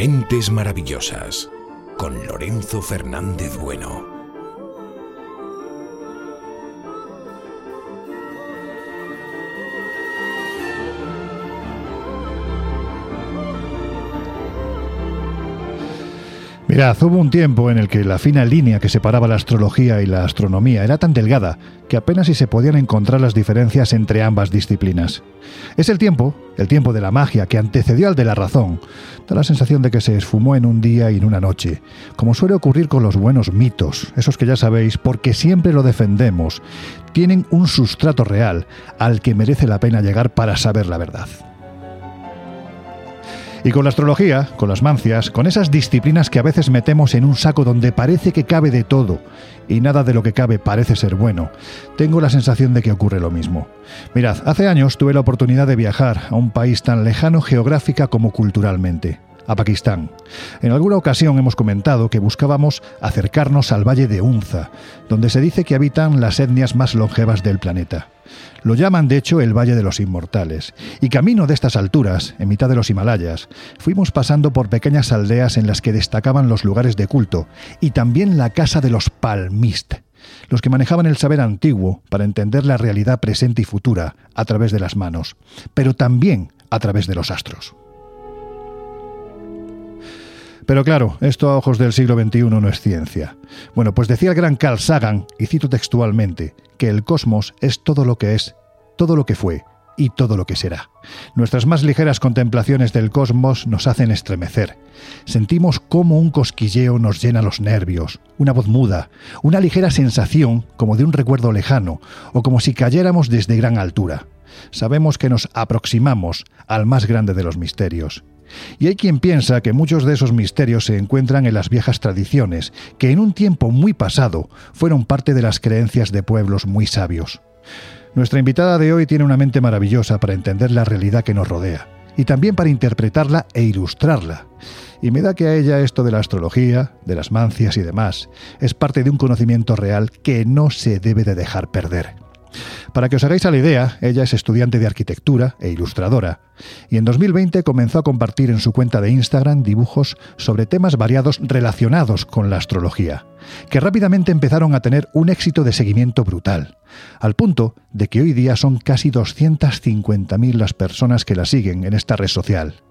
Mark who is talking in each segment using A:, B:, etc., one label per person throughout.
A: Mentes Maravillosas con Lorenzo Fernández Bueno.
B: Mirad, hubo un tiempo en el que la fina línea que separaba la astrología y la astronomía era tan delgada que apenas si se podían encontrar las diferencias entre ambas disciplinas. Es el tiempo, el tiempo de la magia que antecedió al de la razón. Da la sensación de que se esfumó en un día y en una noche, como suele ocurrir con los buenos mitos, esos que ya sabéis, porque siempre lo defendemos, tienen un sustrato real al que merece la pena llegar para saber la verdad. Y con la astrología, con las mancias, con esas disciplinas que a veces metemos en un saco donde parece que cabe de todo y nada de lo que cabe parece ser bueno, tengo la sensación de que ocurre lo mismo. Mirad, hace años tuve la oportunidad de viajar a un país tan lejano geográfica como culturalmente a Pakistán. En alguna ocasión hemos comentado que buscábamos acercarnos al Valle de Unza, donde se dice que habitan las etnias más longevas del planeta. Lo llaman de hecho el Valle de los Inmortales, y camino de estas alturas, en mitad de los Himalayas, fuimos pasando por pequeñas aldeas en las que destacaban los lugares de culto, y también la casa de los Palmist, los que manejaban el saber antiguo para entender la realidad presente y futura a través de las manos, pero también a través de los astros. Pero claro, esto a ojos del siglo XXI no es ciencia. Bueno, pues decía el gran Carl Sagan, y cito textualmente, que el cosmos es todo lo que es, todo lo que fue y todo lo que será. Nuestras más ligeras contemplaciones del cosmos nos hacen estremecer. Sentimos cómo un cosquilleo nos llena los nervios, una voz muda, una ligera sensación como de un recuerdo lejano o como si cayéramos desde gran altura. Sabemos que nos aproximamos al más grande de los misterios. Y hay quien piensa que muchos de esos misterios se encuentran en las viejas tradiciones, que en un tiempo muy pasado fueron parte de las creencias de pueblos muy sabios. Nuestra invitada de hoy tiene una mente maravillosa para entender la realidad que nos rodea, y también para interpretarla e ilustrarla. Y me da que a ella esto de la astrología, de las mancias y demás, es parte de un conocimiento real que no se debe de dejar perder. Para que os hagáis a la idea, ella es estudiante de arquitectura e ilustradora, y en 2020 comenzó a compartir en su cuenta de Instagram dibujos sobre temas variados relacionados con la astrología, que rápidamente empezaron a tener un éxito de seguimiento brutal, al punto de que hoy día son casi 250.000 las personas que la siguen en esta red social.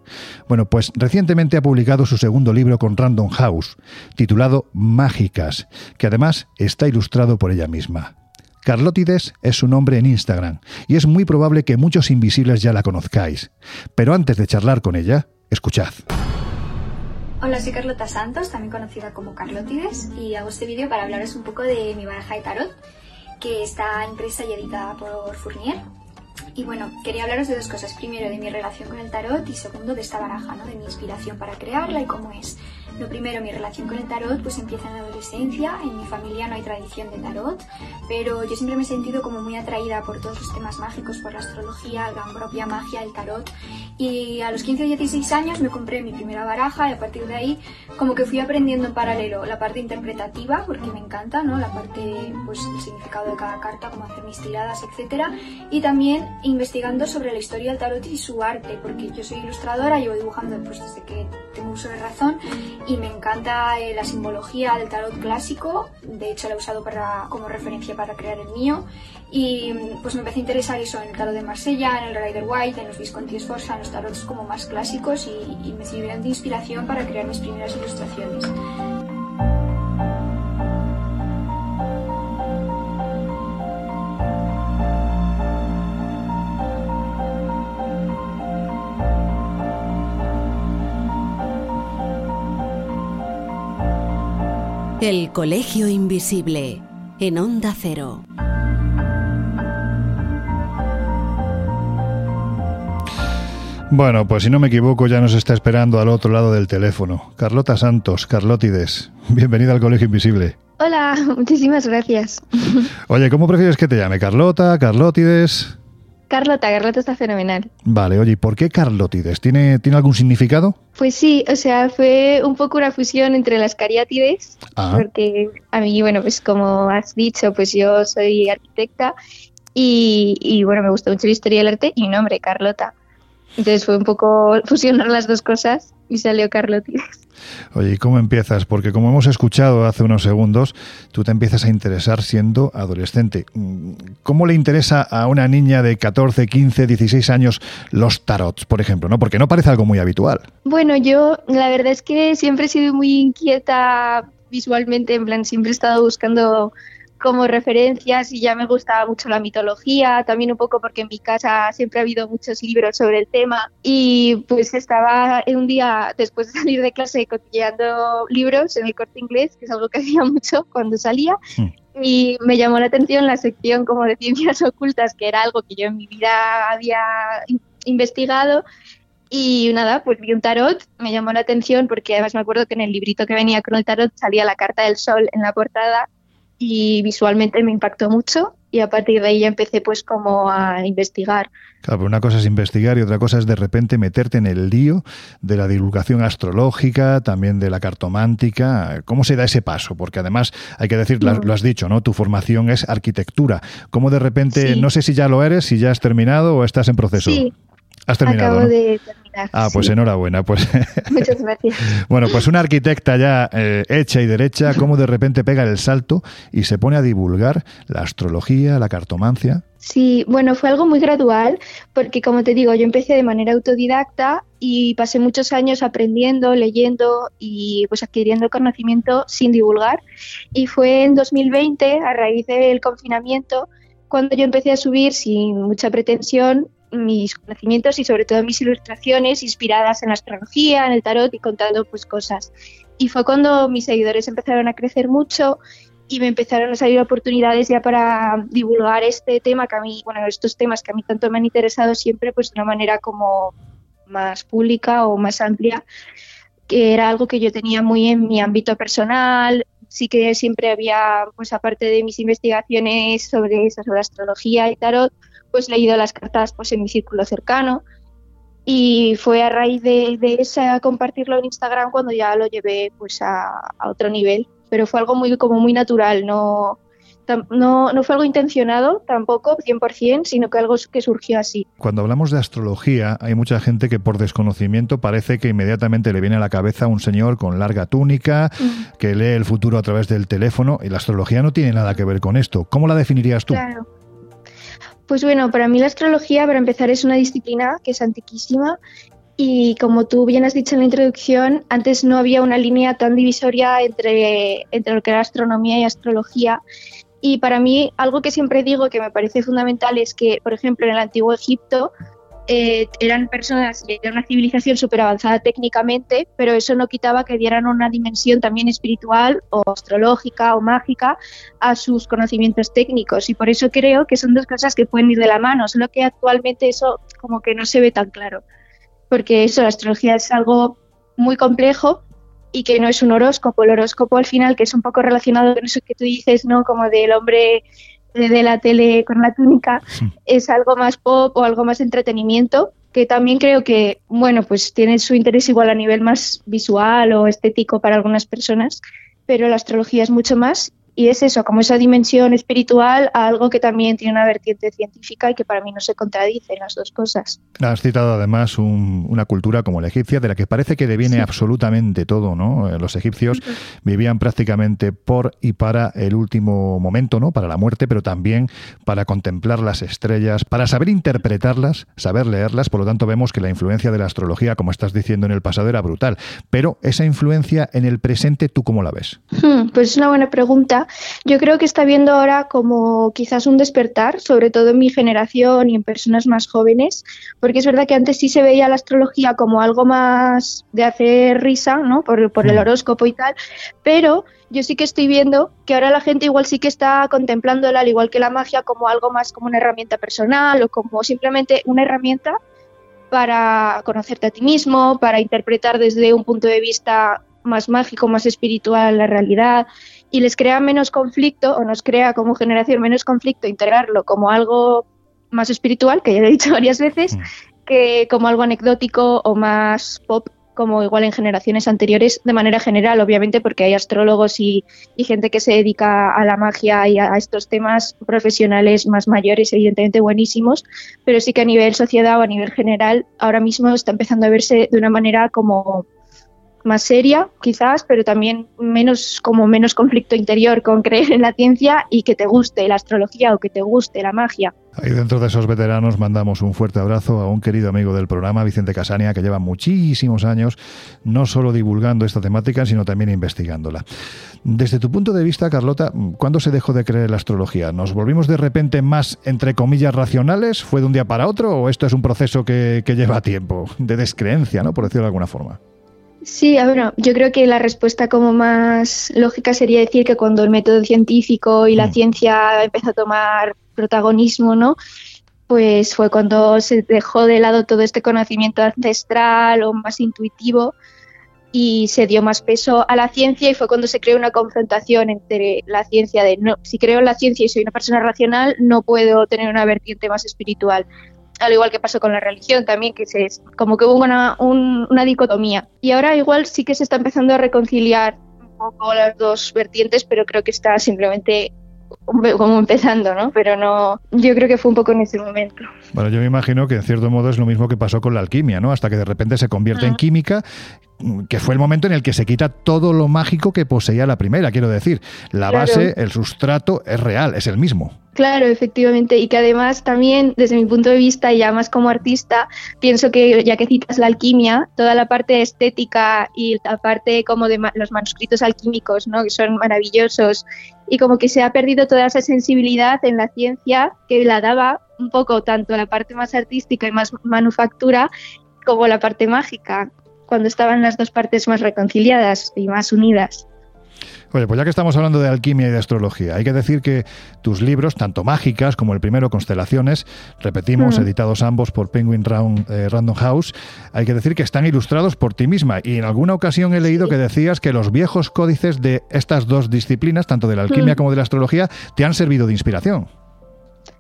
B: Bueno, pues recientemente ha publicado su segundo libro con Random House, titulado Mágicas, que además está ilustrado por ella misma. Carlotides es su nombre en Instagram y es muy probable que muchos invisibles ya la conozcáis. Pero antes de charlar con ella, escuchad.
C: Hola, soy Carlota Santos, también conocida como Carlotides, y hago este vídeo para hablaros un poco de mi baraja de tarot, que está impresa y editada por Fournier. Y bueno, quería hablaros de dos cosas. Primero, de mi relación con el tarot y segundo, de esta baraja, ¿no? de mi inspiración para crearla y cómo es. Lo primero, mi relación con el tarot pues empieza en la adolescencia. En mi familia no hay tradición de tarot, pero yo siempre me he sentido como muy atraída por todos los temas mágicos, por la astrología, la propia magia, el tarot. Y a los 15 o 16 años me compré mi primera baraja y a partir de ahí como que fui aprendiendo en paralelo la parte interpretativa, porque me encanta, ¿no? La parte, pues el significado de cada carta, cómo hacer mis tiradas, etcétera. Y también investigando sobre la historia del tarot y su arte, porque yo soy ilustradora, llevo dibujando pues desde que tengo uso de razón y me encanta eh, la simbología del tarot clásico, de hecho la he usado para, como referencia para crear el mío y pues me empecé a interesar eso en el tarot de Marsella, en el Rider White, en los Visconti Sforza, en los tarots como más clásicos y, y me sirvieron de inspiración para crear mis primeras ilustraciones.
D: El Colegio Invisible, en Onda Cero.
B: Bueno, pues si no me equivoco ya nos está esperando al otro lado del teléfono. Carlota Santos, Carlotides, bienvenida al Colegio Invisible.
C: Hola, muchísimas gracias.
B: Oye, ¿cómo prefieres que te llame? ¿Carlota, Carlotides?
C: Carlota, Carlota está fenomenal.
B: Vale, oye, ¿y por qué Carlotides? ¿Tiene, ¿Tiene algún significado?
C: Pues sí, o sea, fue un poco una fusión entre las cariátides,
B: Ah.
C: porque a mí, bueno, pues como has dicho, pues yo soy arquitecta y, y, bueno, me gusta mucho la historia del arte y mi nombre, Carlota.
E: Entonces fue un poco fusionar las dos cosas y salió Carlotides.
B: Oye, ¿y cómo empiezas? Porque como hemos escuchado hace unos segundos, tú te empiezas a interesar siendo adolescente. ¿Cómo le interesa a una niña de 14, 15, 16 años los tarots, por ejemplo? ¿no? Porque no parece algo muy habitual.
E: Bueno, yo la verdad es que siempre he sido muy inquieta visualmente, en plan, siempre he estado buscando como referencias y ya me gustaba mucho la mitología, también un poco porque en mi casa siempre ha habido muchos libros sobre el tema y pues estaba un día después de salir de clase cotilleando libros en el corte inglés, que es algo que hacía mucho cuando salía. Hmm. Y me llamó la atención la sección como de ciencias ocultas, que era algo que yo en mi vida había investigado y nada, pues vi un tarot, me llamó la atención porque además me acuerdo que en el librito que venía con el tarot salía la carta del sol en la portada y visualmente me impactó mucho y a partir de ahí ya empecé pues como a investigar.
B: Claro, pero una cosa es investigar y otra cosa es de repente meterte en el lío de la divulgación astrológica, también de la cartomántica. ¿Cómo se da ese paso? Porque además, hay que decir, lo has mm. dicho, ¿no? Tu formación es arquitectura. ¿Cómo de repente, no sé si ya lo eres, si ya has terminado o estás en proceso?
E: Sí,
B: Has terminado.
E: Acabo de terminar.
B: Ah, pues enhorabuena. Pues.
E: Muchas gracias.
B: bueno, pues una arquitecta ya eh, hecha y derecha, ¿cómo de repente pega el salto y se pone a divulgar la astrología, la cartomancia?
E: Sí, bueno, fue algo muy gradual, porque como te digo, yo empecé de manera autodidacta y pasé muchos años aprendiendo, leyendo y pues adquiriendo conocimiento sin divulgar. Y fue en 2020, a raíz del confinamiento, cuando yo empecé a subir sin mucha pretensión mis conocimientos y sobre todo mis ilustraciones inspiradas en la astrología, en el tarot y contando pues cosas. Y fue cuando mis seguidores empezaron a crecer mucho y me empezaron a salir oportunidades ya para divulgar este tema que a mí, bueno, estos temas que a mí tanto me han interesado siempre pues de una manera como más pública o más amplia, que era algo que yo tenía muy en mi ámbito personal, sí que siempre había, pues aparte de mis investigaciones sobre eso, sobre astrología y tarot, pues leído las cartas pues en mi círculo cercano y fue a raíz de, de esa compartirlo en Instagram cuando ya lo llevé pues a, otro nivel pero fue algo muy como muy natural no no, no fue algo intencionado tampoco 100%, sino que algo que surgió así.
B: Cuando hablamos de astrología, hay mucha gente que por desconocimiento parece que inmediatamente le viene a la cabeza un señor con larga túnica, que lee el futuro a través del teléfono, y la astrología no tiene nada que ver con esto. ¿Cómo la definirías tú?
E: Claro. Pues bueno, para mí la astrología, para empezar, es una disciplina que es antiquísima y como tú bien has dicho en la introducción, antes no había una línea tan divisoria entre, entre lo que era astronomía y astrología. Y para mí, algo que siempre digo que me parece fundamental es que, por ejemplo, en el antiguo Egipto, eh, eran personas de una civilización súper avanzada técnicamente, pero eso no quitaba que dieran una dimensión también espiritual o astrológica o mágica a sus conocimientos técnicos. Y por eso creo que son dos cosas que pueden ir de la mano, solo que actualmente eso como que no se ve tan claro. Porque eso, la astrología es algo muy complejo y que no es un horóscopo. El horóscopo al final, que es un poco relacionado con eso que tú dices, ¿no? Como del hombre de la tele con la túnica es algo más pop o algo más entretenimiento, que también creo que, bueno, pues tiene su interés igual a nivel más visual o estético para algunas personas, pero la astrología es mucho más y es eso, como esa dimensión espiritual a algo que también tiene una vertiente científica y que para mí no se contradice las dos cosas.
B: Has citado además una cultura como la egipcia, de la que parece que deviene absolutamente todo, ¿no? Eh, los egipcios vivían prácticamente por y para el último momento, ¿no? Para la muerte, pero también para contemplar las estrellas, para saber interpretarlas, saber leerlas. Por lo tanto, vemos que la influencia de la astrología, como estás diciendo en el pasado, era brutal. Pero esa influencia en el presente, ¿tú cómo la ves?
E: Hmm, pues es una buena pregunta. Yo creo que está viendo ahora como quizás un despertar, sobre todo en mi generación y en personas más jóvenes, porque es verdad que antes sí se veía la astrología como algo más de hacer risa, ¿no? Por, el mm. horóscopo y tal, pero yo sí que estoy viendo que ahora la gente igual sí que está contemplándola, al igual que la magia, como algo más como una herramienta personal o como simplemente una herramienta para conocerte a ti mismo, para interpretar desde un punto de vista más mágico, más espiritual la realidad y les crea menos conflicto o nos crea como generación menos conflicto integrarlo como algo más espiritual, que ya he dicho varias veces, mm. que como algo anecdótico o más pop como igual en generaciones anteriores, de manera general, obviamente, porque hay astrólogos y, gente que se dedica a la magia y a, estos temas profesionales más mayores, evidentemente buenísimos, pero sí que a nivel sociedad o a nivel general, ahora mismo está empezando a verse de una manera como más seria, quizás, pero también menos como menos conflicto interior con creer en la ciencia y que te guste la astrología o que te guste la magia.
B: Ahí dentro de esos veteranos mandamos un fuerte abrazo a un querido amigo del programa, Vicente Casania, que lleva muchísimos años no solo divulgando esta temática, sino también investigándola. Desde tu punto de vista, Carlota, ¿cuándo se dejó de creer la astrología? ¿Nos volvimos de repente más, entre comillas, racionales? ¿Fue de un día para otro? ¿O esto es un proceso que, que lleva tiempo? De descreencia, ¿no? Por decirlo de alguna forma.
E: Sí, bueno, yo creo que la respuesta como más lógica sería decir que cuando el método científico y la mm. ciencia empezó a tomar protagonismo, ¿no? Pues fue cuando se dejó de lado todo este conocimiento ancestral o más intuitivo y se dio más peso a la ciencia y fue cuando se creó una confrontación entre la ciencia de no, si creo en la ciencia y soy una persona racional, no puedo tener una vertiente más espiritual al igual que pasó con la religión también, que se, como que hubo una, una dicotomía. Y ahora igual sí que se está empezando a reconciliar un poco las dos vertientes, pero creo que está simplemente como empezando, ¿no? Pero no, yo creo que fue un poco en ese momento.
B: Bueno, yo me imagino que en cierto modo es lo mismo que pasó con la alquimia, ¿no? Hasta que de repente se convierte en química que fue el momento en el que se quita todo lo mágico que poseía la primera, quiero decir, la base, el sustrato es real, es el mismo.
E: Claro, efectivamente, y que además también desde mi punto de vista, ya más como artista, pienso que ya que citas la alquimia, toda la parte estética y la parte como de los manuscritos alquímicos, ¿no? que son maravillosos, y como que se ha perdido toda esa sensibilidad en la ciencia que la daba un poco tanto la parte más artística y más manufactura como la parte mágica cuando estaban las dos partes más reconciliadas y más unidas.
B: Oye, pues ya que estamos hablando de alquimia y de astrología, hay que decir que tus libros, tanto mágicas como el primero, Constelaciones, repetimos, editados ambos por Penguin eh, Random House, hay que decir que están ilustrados por ti misma. Y en alguna ocasión he leído que decías que los viejos códices de estas dos disciplinas, tanto de la alquimia como de la astrología, te han servido de inspiración.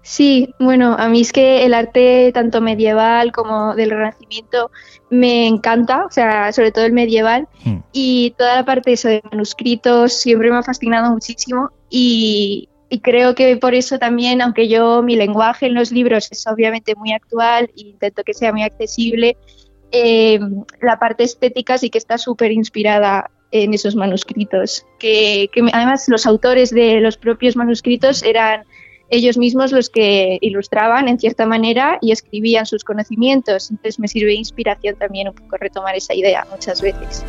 E: Sí, bueno, a mí es que el arte tanto medieval como del Renacimiento me encanta, o sea, sobre todo el medieval, hmm. y toda la parte de manuscritos siempre me ha fascinado muchísimo y, creo que por eso también, aunque yo mi lenguaje en los libros es obviamente muy actual e intento que sea muy accesible, eh, la parte estética sí que está súper inspirada en esos manuscritos, que, que además los autores de los propios manuscritos eran ellos mismos los que ilustraban en cierta manera y escribían sus conocimientos. Entonces me sirve de inspiración también un poco retomar esa idea muchas veces.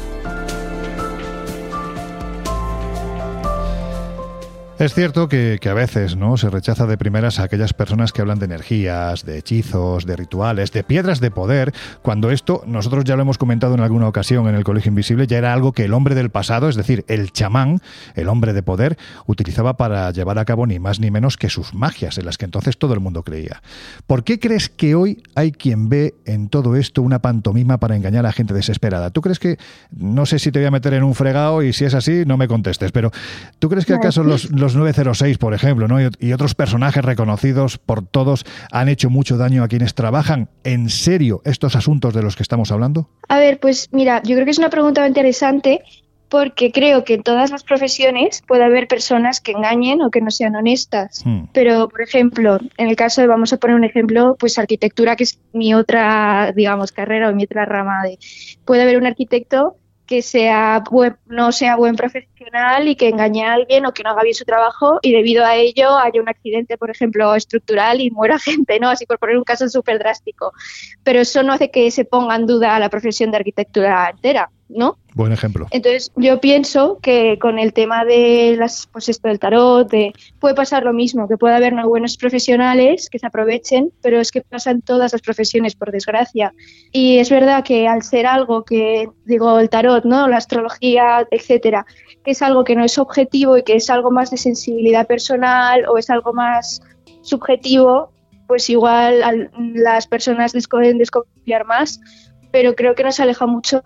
B: Es cierto que, a veces ¿no? se rechaza de primeras a aquellas personas que hablan de energías, de hechizos, de rituales, de piedras de poder, cuando esto, nosotros ya lo hemos comentado en alguna ocasión en el Colegio Invisible, ya era algo que el hombre del pasado, es decir, el chamán, el hombre de poder, utilizaba para llevar a cabo ni más ni menos que sus magias, en las que entonces todo el mundo creía. ¿Por qué crees que hoy hay quien ve en todo esto una pantomima para engañar a gente desesperada? ¿Tú crees que, no sé si te voy a meter en un fregado y si es así, no me contestes, pero ¿tú crees que acaso los 906, por ejemplo, ¿no? y otros personajes reconocidos por todos han hecho mucho daño a quienes trabajan en serio estos asuntos de los que estamos hablando?
E: A ver, pues mira, yo creo que es una pregunta interesante porque creo que en todas las profesiones puede haber personas que engañen o que no sean honestas. Hmm. Pero, por ejemplo, en el caso de, vamos a poner un ejemplo, pues arquitectura, que es mi otra, digamos, carrera o mi otra rama de... Puede haber un arquitecto que sea no sea buen profesional y que engañe a alguien o que no haga bien su trabajo y debido a ello haya un accidente, por ejemplo, estructural y muera gente, ¿no? Así por poner un caso súper drástico. Pero eso no hace que se ponga en duda la profesión de arquitectura entera. ¿No?
B: Buen ejemplo.
E: Entonces, yo pienso que con el tema de las, pues esto del tarot, puede pasar lo mismo, que puede haber buenos profesionales que se aprovechen, pero es que pasan todas las profesiones, por desgracia. Y es verdad que al ser algo que, digo, el tarot, ¿no? La astrología, etcétera, que es algo que no es objetivo y que es algo más de sensibilidad personal o es algo más subjetivo, pues igual las personas pueden desconfiar más pero creo que nos aleja mucho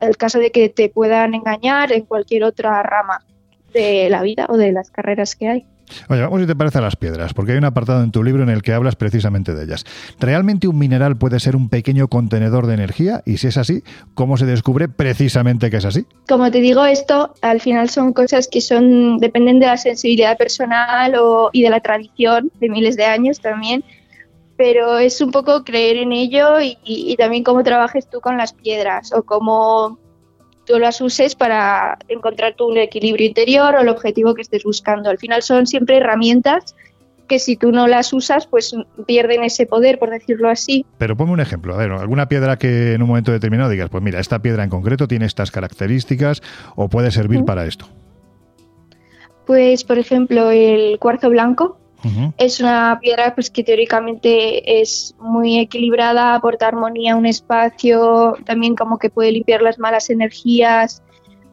E: el caso de que te puedan engañar en cualquier otra rama de la vida o de las carreras que hay.
B: Oye, vamos si te parece a las piedras, porque hay un apartado en tu libro en el que hablas precisamente de ellas. ¿Realmente un mineral puede ser un pequeño contenedor de energía? Y si es así, ¿cómo se descubre precisamente que es así?
E: Como te digo, esto al final son cosas que son dependen de la sensibilidad personal o, y de la tradición de miles de años también, pero es un poco creer en ello y, y también cómo trabajes tú con las piedras o cómo tú las uses para encontrar tu equilibrio interior o el objetivo que estés buscando. Al final son siempre herramientas que si tú no las usas, pues pierden ese poder, por decirlo así.
B: Pero ponme un ejemplo, a ver, alguna piedra que en un momento determinado digas, pues mira, esta piedra en concreto tiene estas características o puede servir para esto.
E: Pues, por ejemplo, el cuarzo blanco es una piedra pues, que teóricamente es muy equilibrada, aporta armonía a un espacio, también como que puede limpiar las malas energías,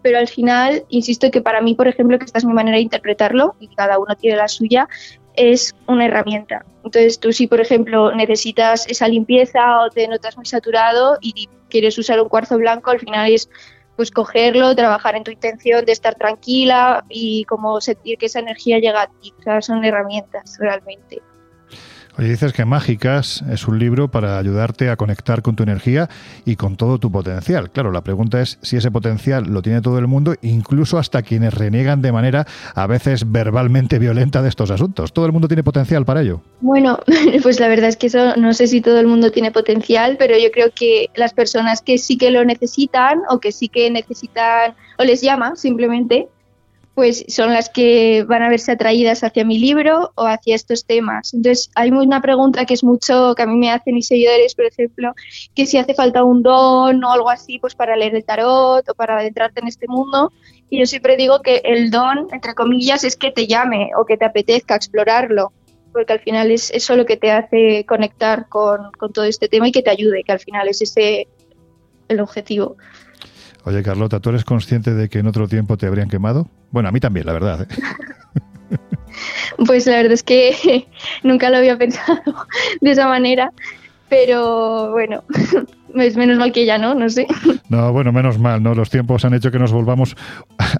E: pero al final, insisto que para mí, por ejemplo, que esta es mi manera de interpretarlo, y cada uno tiene la suya, es una herramienta. Entonces tú si, por ejemplo, necesitas esa limpieza o te notas muy saturado y quieres usar un cuarzo blanco, al final es pues cogerlo, trabajar en tu intención de estar tranquila y como sentir que esa energía llega a ti. O sea, son herramientas realmente.
B: Oye, dices que Mágicas es un libro para ayudarte a conectar con tu energía y con todo tu potencial. Claro, la pregunta es si ese potencial lo tiene todo el mundo, incluso hasta quienes reniegan de manera a veces verbalmente violenta de estos asuntos. ¿Todo el mundo tiene potencial para ello?
E: Bueno, pues la verdad es que eso no sé si todo el mundo tiene potencial, pero yo creo que las personas que sí que lo necesitan o que sí que necesitan o les llama simplemente, pues son las que van a verse atraídas hacia mi libro o hacia estos temas. Entonces, hay una pregunta que es mucho que a mí me hacen mis seguidores, por ejemplo, que si hace falta un don o algo así, pues para leer el tarot o para adentrarte en este mundo. Y yo siempre digo que el don, entre comillas, es que te llame o que te apetezca explorarlo, porque al final es eso lo que te hace conectar con, con todo este tema y que te ayude, que al final es ese el objetivo.
B: Oye, Carlota, ¿tú eres consciente de que en otro tiempo te habrían quemado? Bueno, a mí también, la verdad. ¿eh?
E: Pues la verdad es que nunca lo había pensado de esa manera, pero bueno, es menos mal que ya no, no sé.
B: No, bueno, menos mal, ¿no? Los tiempos han hecho que nos volvamos,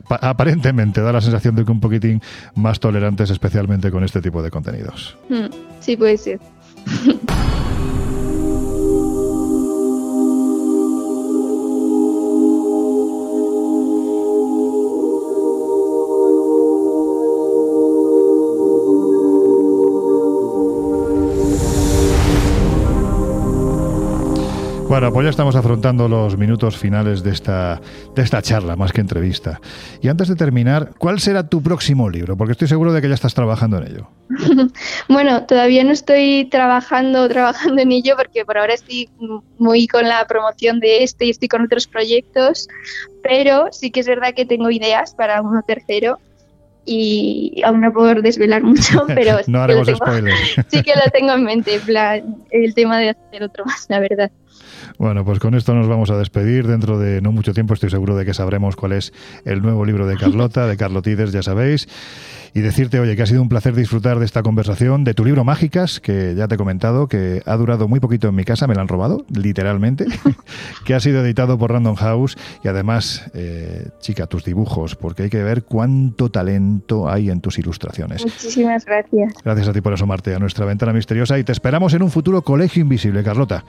B: aparentemente, da la sensación de que un poquitín más tolerantes, especialmente con este tipo de contenidos.
E: Hmm, sí, puede ser.
B: Bueno, pues ya estamos afrontando los minutos finales de esta, de esta charla, más que entrevista. Y antes de terminar, ¿cuál será tu próximo libro? Porque estoy seguro de que ya estás trabajando en ello.
E: bueno, todavía no estoy trabajando, trabajando en ello porque por ahora estoy muy con la promoción de este y estoy con otros proyectos, pero sí que es verdad que tengo ideas para uno tercero y aún no puedo desvelar mucho, pero
B: no haremos spoilers.
E: sí que lo tengo en mente, el tema de hacer otro más, la verdad.
B: Bueno, pues con esto nos vamos a despedir. Dentro de no mucho tiempo estoy seguro de que sabremos cuál es el nuevo libro de Carlota, de Carlotides, ya sabéis. Y decirte, oye, que ha sido un placer disfrutar de esta conversación, de tu libro Mágicas, que ya te he comentado, que ha durado muy poquito en mi casa, me lo han robado, literalmente, que ha sido editado por Random House. Y además, eh, chica, tus dibujos, porque hay que ver cuánto talento hay en tus ilustraciones.
E: Muchísimas gracias.
B: Gracias a ti por asomarte a nuestra ventana misteriosa y te esperamos en un futuro colegio invisible, Carlota.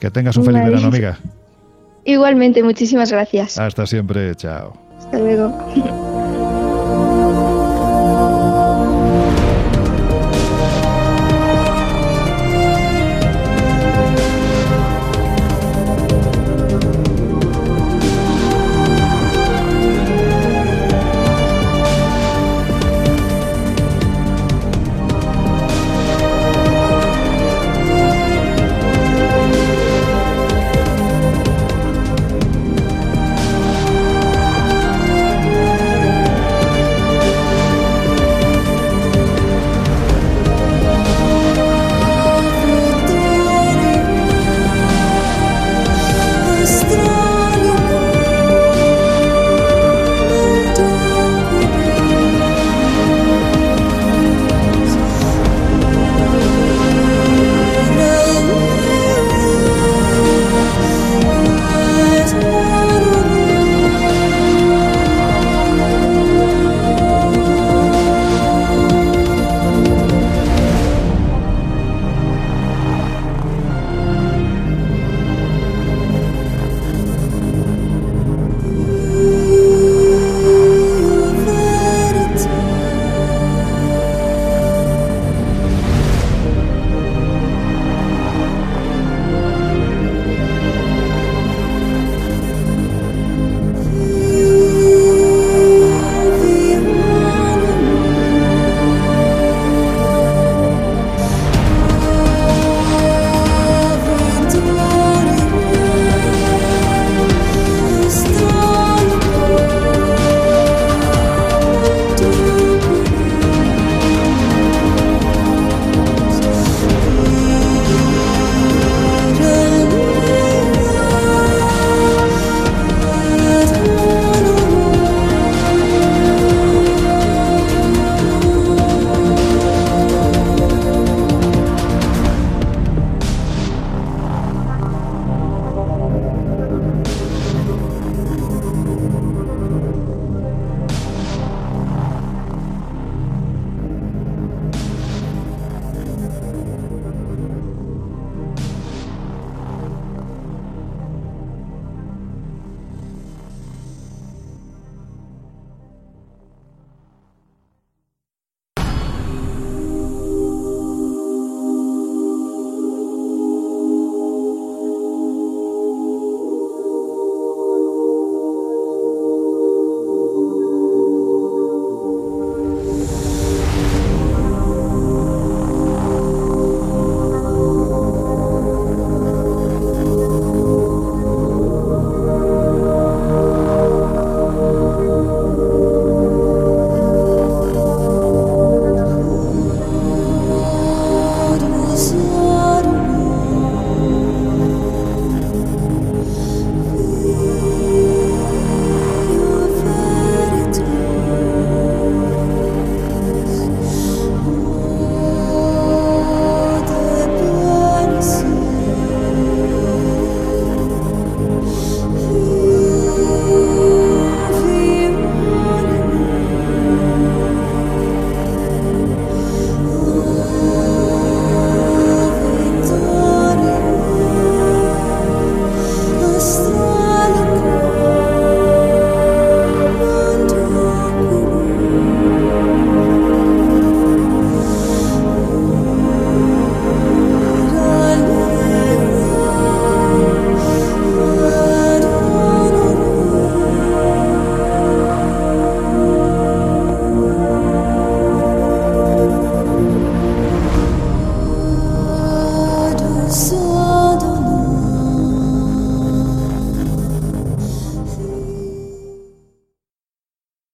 B: Que tengas un feliz verano, amiga.
E: Igualmente, muchísimas gracias.
B: Hasta siempre, chao.
E: Hasta luego.